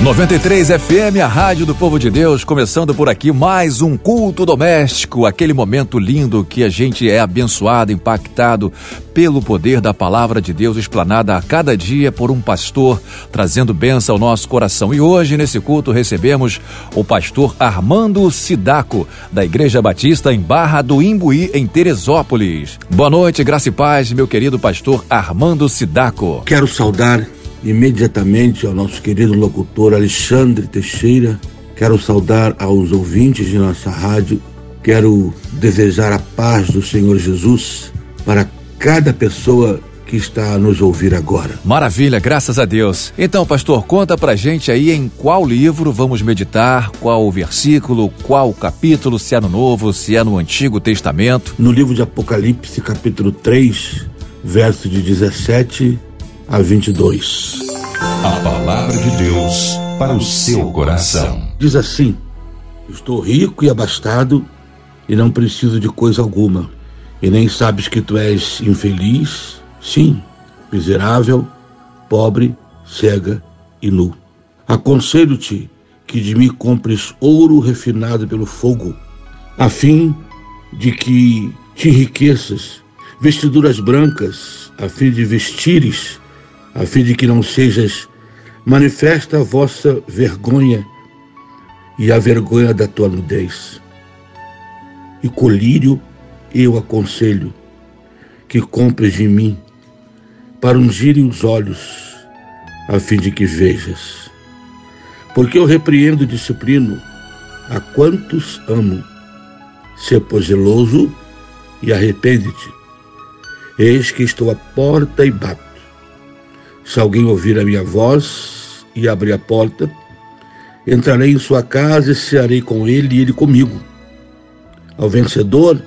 93 FM, a rádio do povo de Deus, começando por aqui mais um culto doméstico, aquele momento lindo que a gente é abençoado, impactado pelo poder da palavra de Deus explanada a cada dia por um pastor, trazendo bênção ao nosso coração. E hoje, nesse culto, recebemos o pastor Armando Sidaco, da Igreja Batista em Barra do Imbuí, em Teresópolis. Boa noite, graça e paz, meu querido pastor Armando Sidaco. Quero saudar imediatamente ao nosso querido locutor Alexandre Teixeira. Quero saudar aos ouvintes de nossa rádio. Quero desejar a paz do Senhor Jesus para cada pessoa que está a nos ouvir agora. Maravilha, graças a Deus. Então, pastor, conta pra gente aí em qual livro vamos meditar, qual o versículo, qual o capítulo, se é no Novo, se é no Antigo Testamento. No livro de Apocalipse, capítulo 3, verso de 17 a 22. A palavra de Deus para o seu coração. Diz assim: Estou rico e abastado e não preciso de coisa alguma. E nem sabes que tu és infeliz? Sim, miserável, pobre, cega e nu. Aconselho-te que de mim compres ouro refinado pelo fogo, a fim de que te enriqueças, vestiduras brancas, a fim de vestires a fim de que não sejas manifesta a vossa vergonha e a vergonha da tua nudez. E colírio eu aconselho que compres de mim para ungirem os olhos, a fim de que vejas. Porque eu repreendo e disciplino a quantos amo. Se pois zeloso e arrepende-te. Eis que estou à porta e bato. Se alguém ouvir a minha voz e abrir a porta, entrarei em sua casa e cearei com ele e ele comigo. Ao vencedor,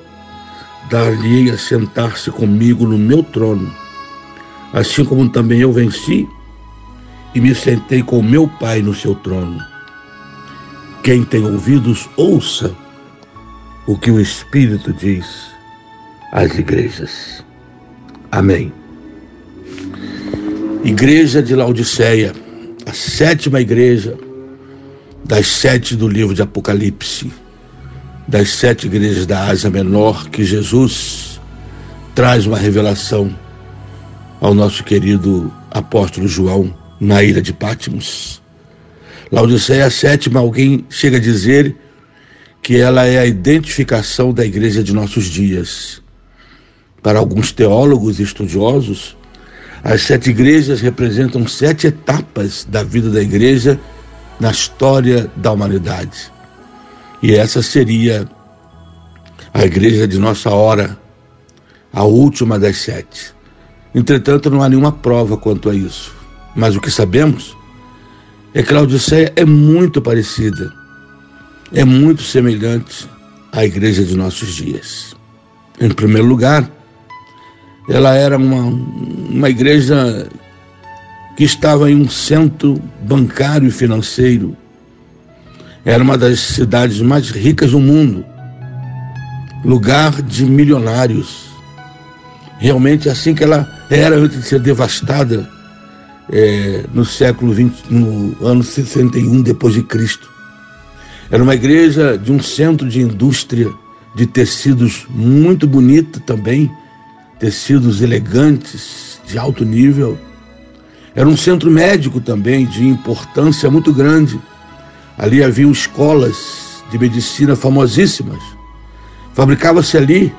dar-lhe-ei a sentar-se comigo no meu trono, assim como também eu venci e me sentei com meu Pai no seu trono. Quem tem ouvidos, ouça o que o Espírito diz às igrejas. Amém. Igreja de Laodiceia, a sétima igreja das sete do livro de Apocalipse, das sete igrejas da Ásia Menor, que Jesus traz uma revelação ao nosso querido apóstolo João na ilha de Patmos. Laodiceia, sétima, alguém chega a dizer que ela é a identificação da igreja de nossos dias. Para alguns teólogos e estudiosos, as sete igrejas representam sete etapas da vida da igreja na história da humanidade. E essa seria a igreja de nossa hora, a última das sete. Entretanto, não há nenhuma prova quanto a isso. Mas o que sabemos é que Laodiceia é muito parecida, é muito semelhante à igreja de nossos dias. Em primeiro lugar, ela era uma, uma igreja que estava em um centro bancário e financeiro. Era uma das cidades mais ricas do mundo, lugar de milionários. Realmente assim que ela era antes de ser devastada é, no século 20, no ano 61 depois de Cristo. Era uma igreja de um centro de indústria de tecidos muito bonita também, tecidos elegantes, de alto nível. Era um centro médico também, de importância muito grande. Ali haviam escolas de medicina famosíssimas. Fabricava-se ali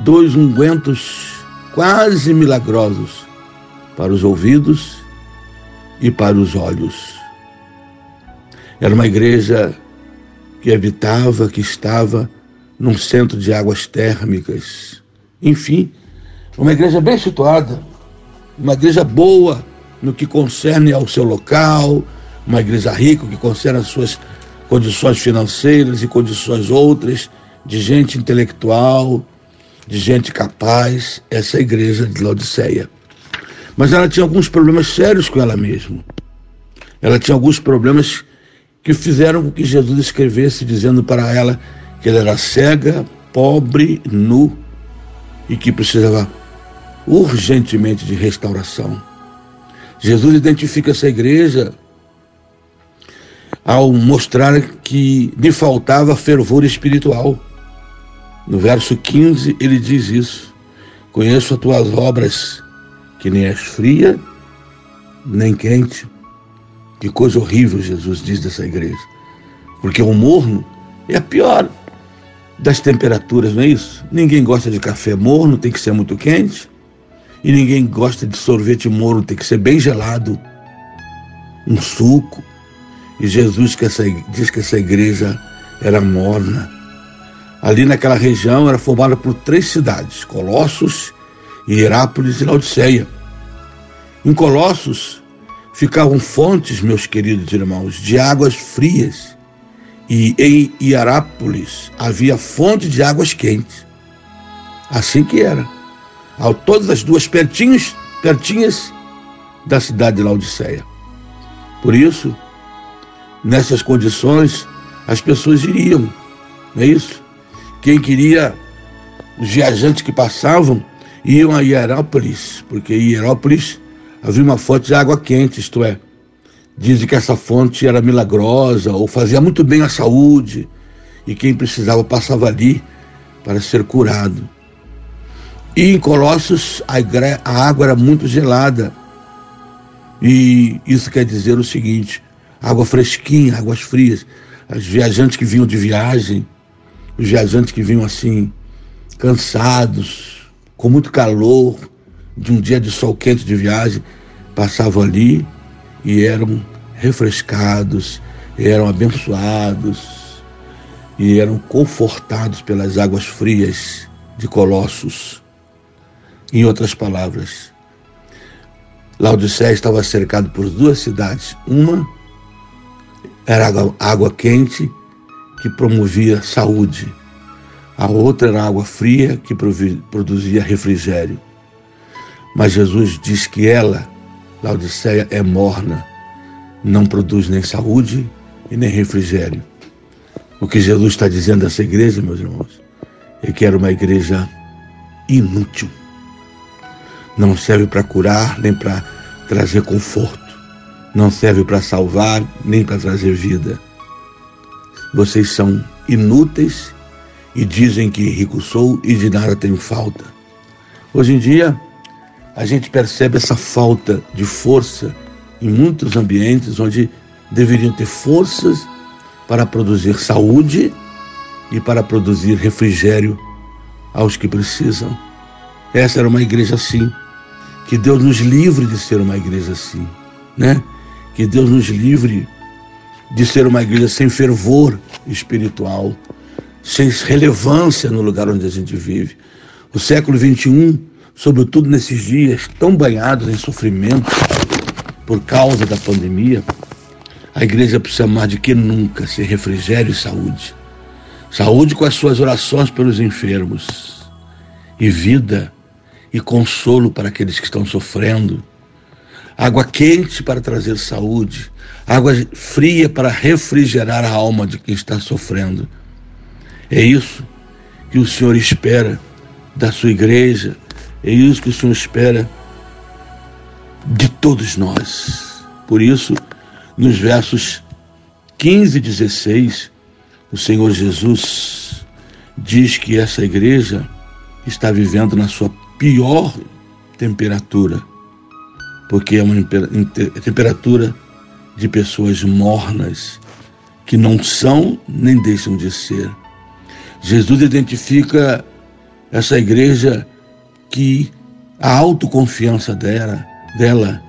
dois ungüentos quase milagrosos para os ouvidos e para os olhos. Era uma igreja que habitava, que estava num centro de águas térmicas, enfim, uma igreja bem situada, uma igreja boa no que concerne ao seu local, uma igreja rica que concerne as suas condições financeiras e condições outras, de gente intelectual, de gente capaz, essa é igreja de Laodiceia. Mas ela tinha alguns problemas sérios com ela mesma. Ela tinha alguns problemas que fizeram com que Jesus escrevesse dizendo para ela que ela era cega, pobre, nu e que precisava urgentemente de restauração. Jesus identifica essa igreja ao mostrar que lhe faltava fervor espiritual. No verso 15 ele diz isso: Conheço as tuas obras, que nem és fria, nem quente. Que coisa horrível Jesus diz dessa igreja. Porque o morno é a pior das temperaturas, não é isso? Ninguém gosta de café morno, tem que ser muito quente. E ninguém gosta de sorvete morno, tem que ser bem gelado. Um suco. E Jesus que essa, diz que essa igreja era morna. Ali naquela região era formada por três cidades: Colossos, Hierápolis e Laodiceia. Em Colossos ficavam fontes, meus queridos irmãos, de águas frias e em Hierápolis havia fonte de águas quentes. Assim que era. Ao todas as duas pertinhos, pertinhas da cidade de Laodiceia. Por isso, nessas condições, as pessoas iriam, não é isso? Quem queria, os viajantes que passavam, iam a Hierápolis, porque em Hierápolis havia uma fonte de água quente, isto é, Dizem que essa fonte era milagrosa ou fazia muito bem à saúde e quem precisava passava ali para ser curado. E em Colossos a água era muito gelada. E isso quer dizer o seguinte: água fresquinha, águas frias. Os viajantes que vinham de viagem, os viajantes que vinham assim, cansados, com muito calor, de um dia de sol quente de viagem, passavam ali e eram refrescados, eram abençoados e eram confortados pelas águas frias de Colossos. Em outras palavras, Laodiceia estava cercado por duas cidades. Uma era água, água quente que promovia saúde. A outra era água fria que produzia refrigério. Mas Jesus diz que ela Laodiceia é morna, não produz nem saúde e nem refrigério. O que Jesus está dizendo dessa igreja, meus irmãos, é que era uma igreja inútil. Não serve para curar nem para trazer conforto. Não serve para salvar nem para trazer vida. Vocês são inúteis e dizem que rico sou e de nada tenho falta. Hoje em dia, a gente percebe essa falta de força em muitos ambientes onde deveriam ter forças para produzir saúde e para produzir refrigério aos que precisam. Essa era uma igreja assim. Que Deus nos livre de ser uma igreja assim, né? Que Deus nos livre de ser uma igreja sem fervor espiritual, sem relevância no lugar onde a gente vive. O século 21 sobretudo nesses dias tão banhados em sofrimento por causa da pandemia, a igreja precisa mais de que nunca ser refrigério e saúde. Saúde com as suas orações pelos enfermos, e vida e consolo para aqueles que estão sofrendo. Água quente para trazer saúde, água fria para refrigerar a alma de quem está sofrendo. É isso que o Senhor espera da sua igreja, é isso que o Senhor espera de todos nós. Por isso, nos versos 15 e 16, o Senhor Jesus diz que essa igreja está vivendo na sua pior temperatura, porque é uma temperatura de pessoas mornas, que não são nem deixam de ser. Jesus identifica essa igreja que a autoconfiança dela, dela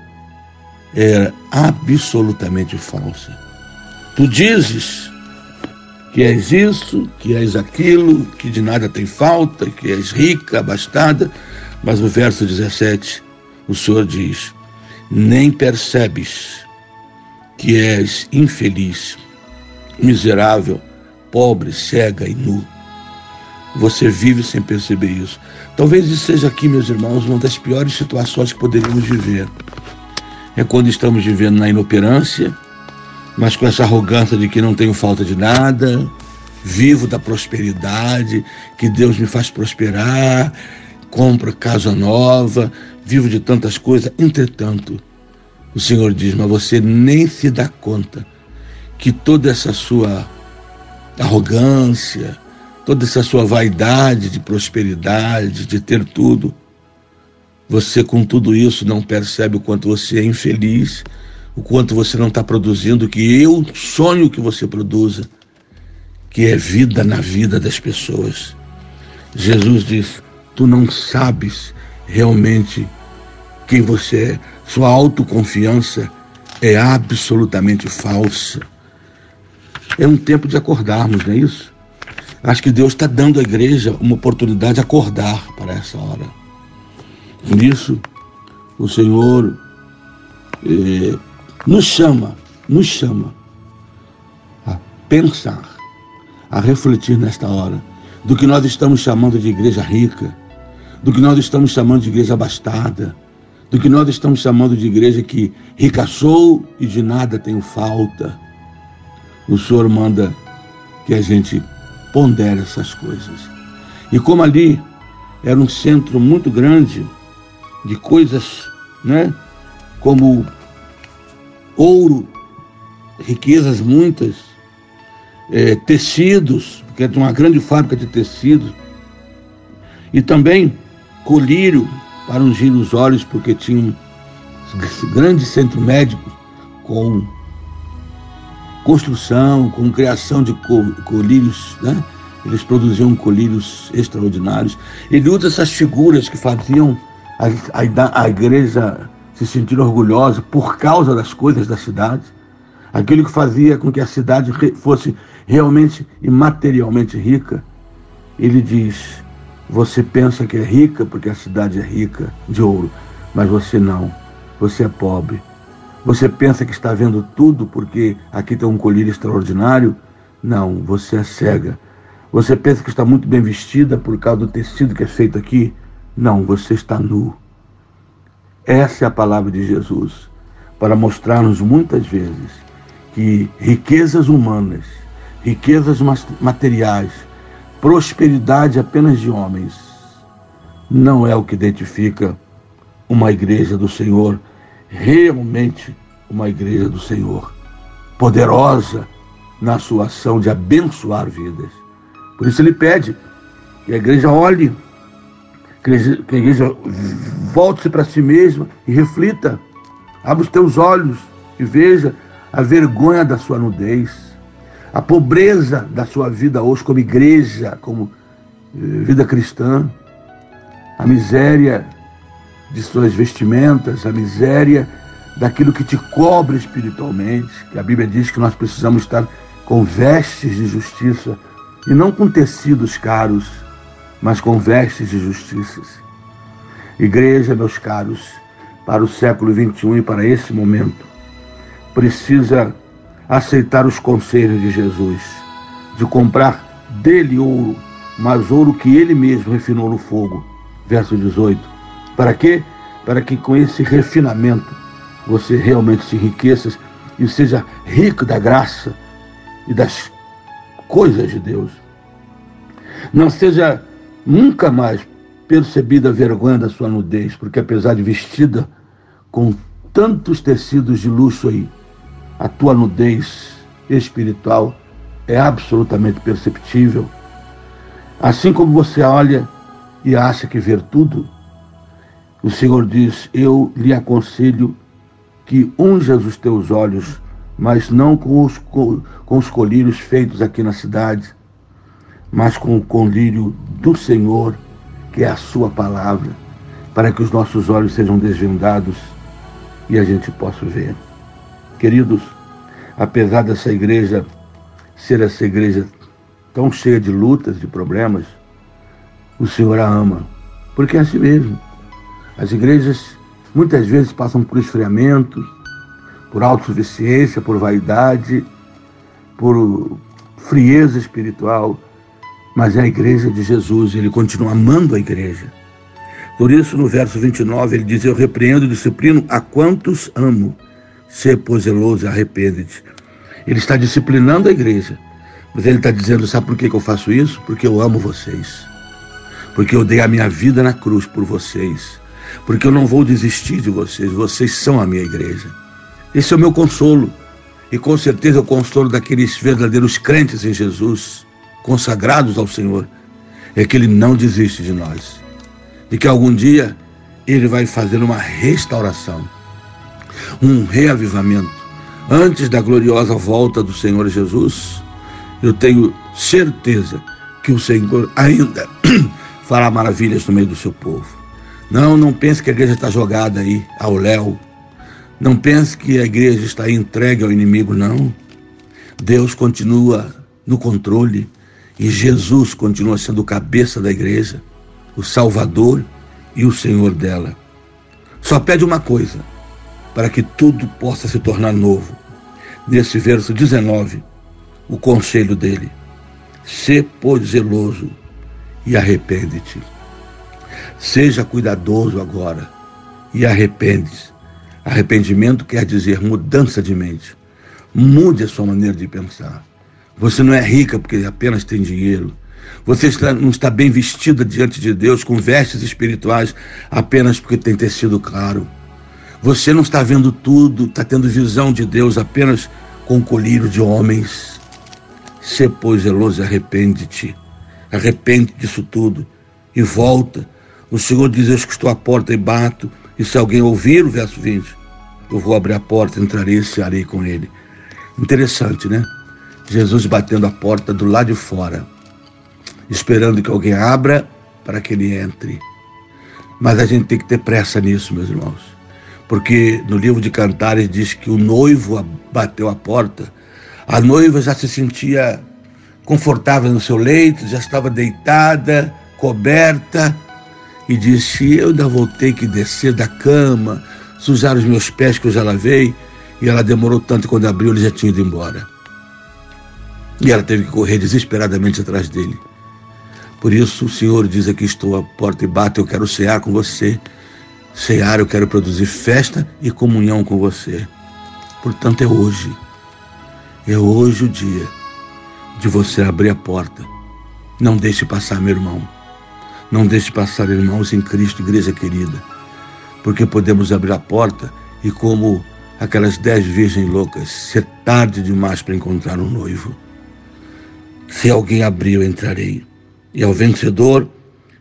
era absolutamente falsa. Tu dizes que és isso, que és aquilo, que de nada tem falta, que és rica, abastada, mas no verso 17 o Senhor diz: nem percebes que és infeliz, miserável, pobre, cega e nu. Você vive sem perceber isso. Talvez isso seja aqui, meus irmãos, uma das piores situações que poderíamos viver. É quando estamos vivendo na inoperância, mas com essa arrogância de que não tenho falta de nada, vivo da prosperidade, que Deus me faz prosperar, compro casa nova, vivo de tantas coisas. Entretanto, o Senhor diz: Mas você nem se dá conta que toda essa sua arrogância, toda essa sua vaidade de prosperidade, de ter tudo, você com tudo isso não percebe o quanto você é infeliz, o quanto você não está produzindo o que eu sonho que você produza, que é vida na vida das pessoas. Jesus diz: Tu não sabes realmente quem você é. Sua autoconfiança é absolutamente falsa. É um tempo de acordarmos, não é isso? Acho que Deus está dando à igreja uma oportunidade de acordar para essa hora. Nisso, o Senhor eh, nos chama, nos chama a pensar, a refletir nesta hora do que nós estamos chamando de igreja rica, do que nós estamos chamando de igreja abastada, do que nós estamos chamando de igreja que rica sou e de nada tenho falta. O Senhor manda que a gente pondere essas coisas. E como ali era um centro muito grande de coisas, né? Como ouro, riquezas muitas, é, tecidos, que é uma grande fábrica de tecidos, e também colírio para ungir os olhos, porque tinha um grande centro médico com construção, com criação de colírios, né? Eles produziam colírios extraordinários. Ele usa essas figuras que faziam a, a, a igreja se sentir orgulhosa por causa das coisas da cidade. Aquilo que fazia com que a cidade fosse realmente e materialmente rica. Ele diz: você pensa que é rica porque a cidade é rica de ouro, mas você não. Você é pobre. Você pensa que está vendo tudo porque aqui tem um colírio extraordinário? Não, você é cega. Você pensa que está muito bem vestida por causa do tecido que é feito aqui? Não, você está nu. Essa é a palavra de Jesus para mostrar-nos muitas vezes que riquezas humanas, riquezas materiais, prosperidade apenas de homens não é o que identifica uma igreja do Senhor, realmente uma igreja do Senhor, poderosa na sua ação de abençoar vidas. Por isso ele pede que a igreja olhe, que a igreja volte-se para si mesma e reflita, abra os teus olhos e veja a vergonha da sua nudez a pobreza da sua vida hoje como igreja, como eh, vida cristã, a miséria de suas vestimentas, a miséria daquilo que te cobre espiritualmente, que a Bíblia diz que nós precisamos estar com vestes de justiça e não com tecidos caros, mas com vestes de justiça. Igreja, meus caros, para o século 21 e para esse momento, precisa aceitar os conselhos de Jesus, de comprar dele ouro, mas ouro que ele mesmo refinou no fogo. Verso 18. Para quê? Para que com esse refinamento você realmente se enriqueça e seja rico da graça e das coisas de Deus. Não seja nunca mais percebida a vergonha da sua nudez, porque apesar de vestida com tantos tecidos de luxo aí, a tua nudez espiritual é absolutamente perceptível. Assim como você olha e acha que ver tudo, o Senhor diz: Eu lhe aconselho que unjas os teus olhos, mas não com os, com os colírios feitos aqui na cidade, mas com o colírio do Senhor, que é a Sua palavra, para que os nossos olhos sejam desvendados e a gente possa ver. Queridos, apesar dessa igreja ser essa igreja tão cheia de lutas, de problemas, o Senhor a ama. Porque é assim mesmo. As igrejas muitas vezes passam por esfriamento, por autossuficiência, por vaidade, por frieza espiritual, mas é a igreja de Jesus, ele continua amando a igreja. Por isso, no verso 29, ele diz: Eu repreendo e disciplino a quantos amo Ser pois zeloso e arrepende-te. Ele está disciplinando a igreja. Mas ele está dizendo: sabe por que eu faço isso? Porque eu amo vocês. Porque eu dei a minha vida na cruz por vocês. Porque eu não vou desistir de vocês. Vocês são a minha igreja. Esse é o meu consolo. E com certeza é o consolo daqueles verdadeiros crentes em Jesus, consagrados ao Senhor, é que Ele não desiste de nós. E que algum dia Ele vai fazer uma restauração, um reavivamento. Antes da gloriosa volta do Senhor Jesus, eu tenho certeza que o Senhor ainda fará maravilhas no meio do seu povo. Não, não pense que a igreja está jogada aí ao léu. Não pense que a igreja está entregue ao inimigo, não. Deus continua no controle e Jesus continua sendo o cabeça da igreja, o Salvador e o Senhor dela. Só pede uma coisa, para que tudo possa se tornar novo. Nesse verso 19, o conselho dele. Sê, pois, zeloso e arrepende-te. Seja cuidadoso agora e arrepende-se. Arrependimento quer dizer mudança de mente. Mude a sua maneira de pensar. Você não é rica porque apenas tem dinheiro. Você não está bem vestida diante de Deus com vestes espirituais apenas porque tem tecido claro. Você não está vendo tudo, está tendo visão de Deus apenas com colírio de homens. Se, pois, zeloso arrepende-te. Arrepende disso tudo e volta. O Senhor diz: Eu estou à porta e bato. E se alguém ouvir o verso 20, eu vou abrir a porta, entrarei e cearei com ele. Interessante, né? Jesus batendo a porta do lado de fora, esperando que alguém abra para que ele entre. Mas a gente tem que ter pressa nisso, meus irmãos. Porque no livro de Cantares diz que o noivo bateu a porta a noiva já se sentia confortável no seu leito, já estava deitada, coberta, e disse: Eu ainda vou ter que descer da cama, sujar os meus pés que eu já lavei. E ela demorou tanto, quando abriu, ele já tinha ido embora. E ela teve que correr desesperadamente atrás dele. Por isso o Senhor diz aqui: Estou à porta e bato, eu quero cear com você. Cear, eu quero produzir festa e comunhão com você. Portanto, é hoje. É hoje o dia de você abrir a porta. Não deixe passar, meu irmão. Não deixe passar, irmãos em Cristo, igreja querida. Porque podemos abrir a porta e, como aquelas dez virgens loucas, ser tarde demais para encontrar um noivo. Se alguém abrir, eu entrarei. E ao vencedor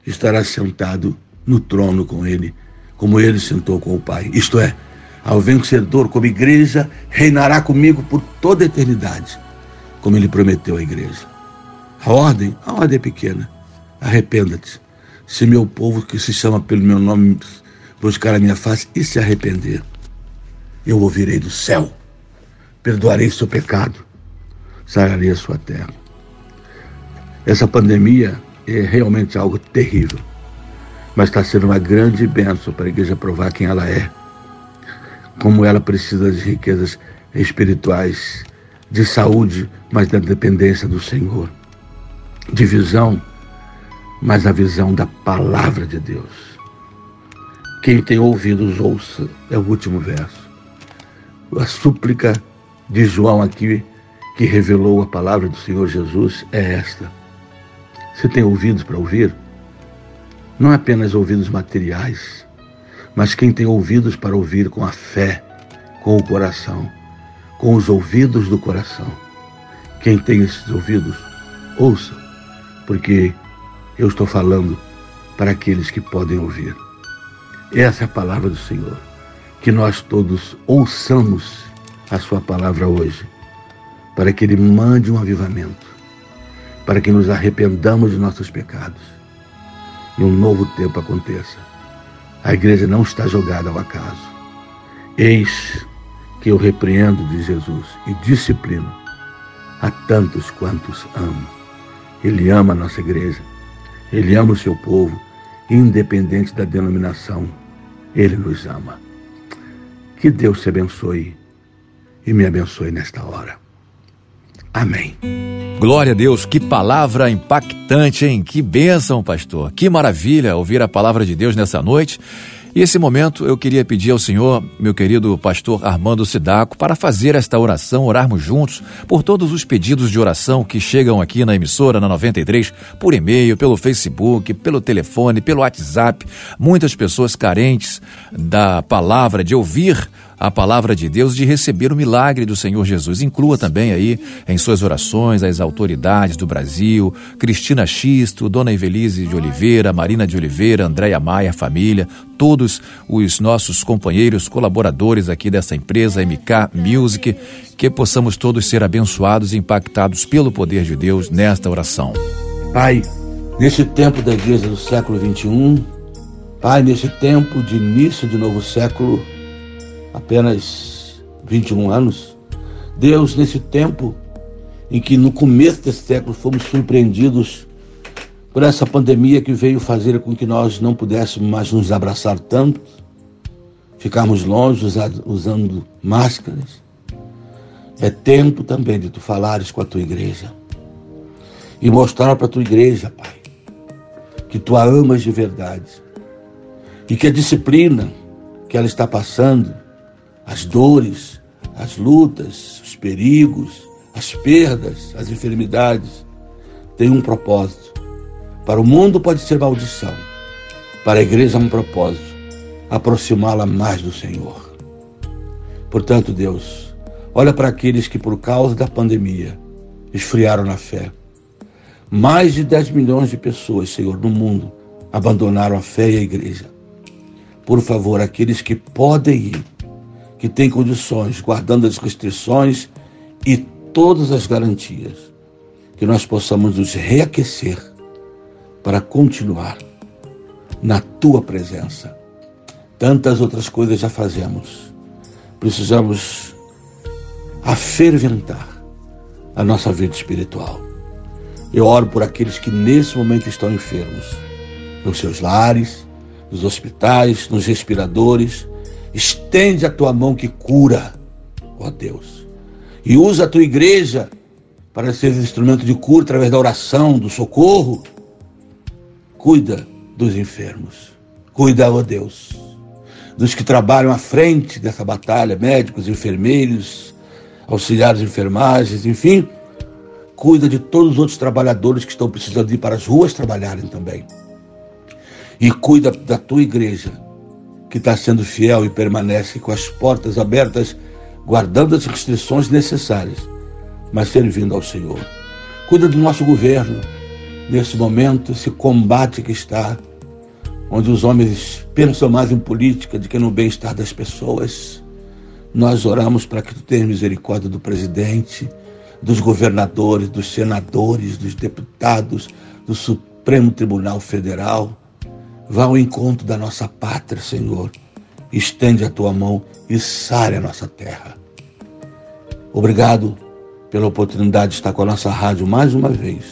estará sentado no trono com ele, como ele sentou com o Pai. Isto é, ao vencedor como igreja, reinará comigo por toda a eternidade, como ele prometeu à igreja. A ordem, a ordem é pequena. Arrependa-te. Se meu povo que se chama pelo meu nome buscar a minha face e se arrepender, eu ouvirei do céu, perdoarei seu pecado, sararei a sua terra. Essa pandemia é realmente algo terrível, mas está sendo uma grande bênção para a igreja provar quem ela é como ela precisa de riquezas espirituais, de saúde, mas da dependência do Senhor, de visão, mas a visão da palavra de Deus. Quem tem ouvidos, ouça, é o último verso. A súplica de João aqui, que revelou a palavra do Senhor Jesus, é esta. Você tem ouvidos para ouvir? Não apenas ouvidos materiais, mas quem tem ouvidos para ouvir com a fé, com o coração, com os ouvidos do coração. Quem tem esses ouvidos, ouça, porque eu estou falando para aqueles que podem ouvir. Essa é a palavra do Senhor. Que nós todos ouçamos a Sua palavra hoje, para que Ele mande um avivamento, para que nos arrependamos de nossos pecados e um novo tempo aconteça a igreja não está jogada ao acaso. Eis que eu repreendo, diz Jesus, e disciplino a tantos quantos amo. Ele ama a nossa igreja, ele ama o seu povo, independente da denominação, ele nos ama. Que Deus te abençoe e me abençoe nesta hora. Amém. Glória a Deus, que palavra impactante, hein? Que bênção, pastor. Que maravilha ouvir a palavra de Deus nessa noite. E esse momento eu queria pedir ao Senhor, meu querido pastor Armando Sidaco, para fazer esta oração, orarmos juntos por todos os pedidos de oração que chegam aqui na emissora, na 93, por e-mail, pelo Facebook, pelo telefone, pelo WhatsApp. Muitas pessoas carentes da palavra, de ouvir a palavra de Deus, de receber o milagre do Senhor Jesus. Inclua também aí em suas orações as autoridades do Brasil, Cristina Xisto, Dona Evelise de Oliveira, Marina de Oliveira, Andréia Maia, família, todos os nossos companheiros, colaboradores aqui dessa empresa MK Music, que possamos todos ser abençoados e impactados pelo poder de Deus nesta oração. Pai, nesse tempo da igreja do século 21, Pai, nesse tempo de início de novo século, apenas 21 anos, Deus, nesse tempo em que no começo desse século fomos surpreendidos por essa pandemia que veio fazer com que nós não pudéssemos mais nos abraçar tanto, ficarmos longe usando máscaras. É tempo também de tu falares com a tua igreja e mostrar para a tua igreja, Pai, que tu a amas de verdade e que a disciplina que ela está passando as dores, as lutas, os perigos, as perdas, as enfermidades, têm um propósito. Para o mundo pode ser maldição, para a igreja é um propósito, aproximá-la mais do Senhor. Portanto, Deus, olha para aqueles que por causa da pandemia esfriaram na fé. Mais de 10 milhões de pessoas, Senhor, no mundo abandonaram a fé e a igreja. Por favor, aqueles que podem ir, que tem condições, guardando as restrições e todas as garantias, que nós possamos nos reaquecer para continuar na tua presença. Tantas outras coisas já fazemos. Precisamos aferventar a nossa vida espiritual. Eu oro por aqueles que nesse momento estão enfermos, nos seus lares, nos hospitais, nos respiradores, Estende a tua mão que cura, ó Deus. E usa a tua igreja para ser instrumento de cura através da oração, do socorro. Cuida dos enfermos. Cuida, ó Deus, dos que trabalham à frente dessa batalha, médicos, enfermeiros, auxiliares de enfermagens, enfim. Cuida de todos os outros trabalhadores que estão precisando ir para as ruas trabalharem também. E cuida da tua igreja que está sendo fiel e permanece com as portas abertas, guardando as restrições necessárias, mas servindo ao Senhor. Cuida do nosso governo, nesse momento, esse combate que está, onde os homens pensam mais em política do que no bem-estar das pessoas. Nós oramos para que tu tenhas misericórdia do presidente, dos governadores, dos senadores, dos deputados, do Supremo Tribunal Federal Vá ao encontro da nossa pátria, Senhor. Estende a tua mão e sare a nossa terra. Obrigado pela oportunidade de estar com a nossa rádio mais uma vez.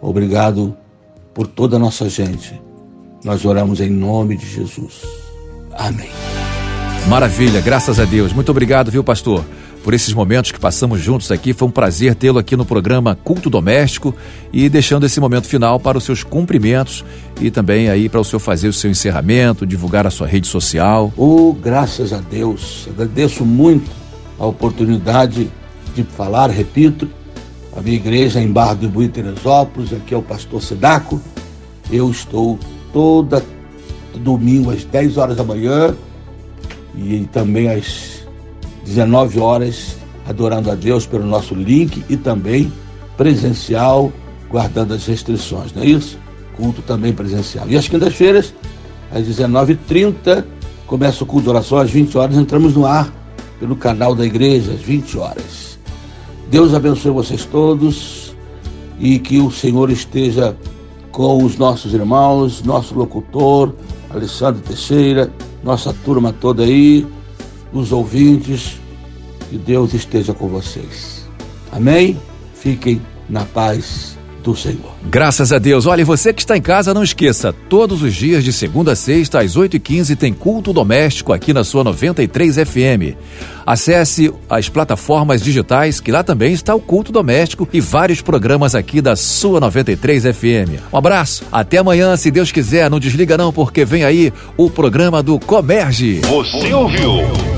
Obrigado por toda a nossa gente. Nós oramos em nome de Jesus. Amém. Maravilha, graças a Deus. Muito obrigado, viu, pastor? Por esses momentos que passamos juntos aqui. Foi um prazer tê-lo aqui no programa Culto Doméstico e deixando esse momento final para os seus cumprimentos e também aí para o senhor fazer o seu encerramento, divulgar a sua rede social. Oh, graças a Deus. Agradeço muito a oportunidade de falar, repito, a minha igreja em Barra do Bui, Teresópolis, aqui é o pastor Sedaco. Eu estou toda domingo às 10 horas da manhã e também às 19 horas, adorando a Deus pelo nosso link e também presencial, guardando as restrições, não é isso? Culto também presencial. E às quintas-feiras, às 19h30, começa o culto de oração, às 20 horas entramos no ar pelo canal da igreja, às 20 horas. Deus abençoe vocês todos e que o Senhor esteja com os nossos irmãos, nosso locutor, Alessandro Teixeira, nossa turma toda aí, os ouvintes, que Deus esteja com vocês. Amém? Fiquem na paz do Senhor. Graças a Deus. Olha, você que está em casa, não esqueça, todos os dias de segunda a sexta, às 8h15, tem culto doméstico aqui na sua 93 FM. Acesse as plataformas digitais, que lá também está o culto doméstico e vários programas aqui da sua 93 FM. Um abraço, até amanhã, se Deus quiser. Não desliga não, porque vem aí o programa do Comerge. Você ouviu?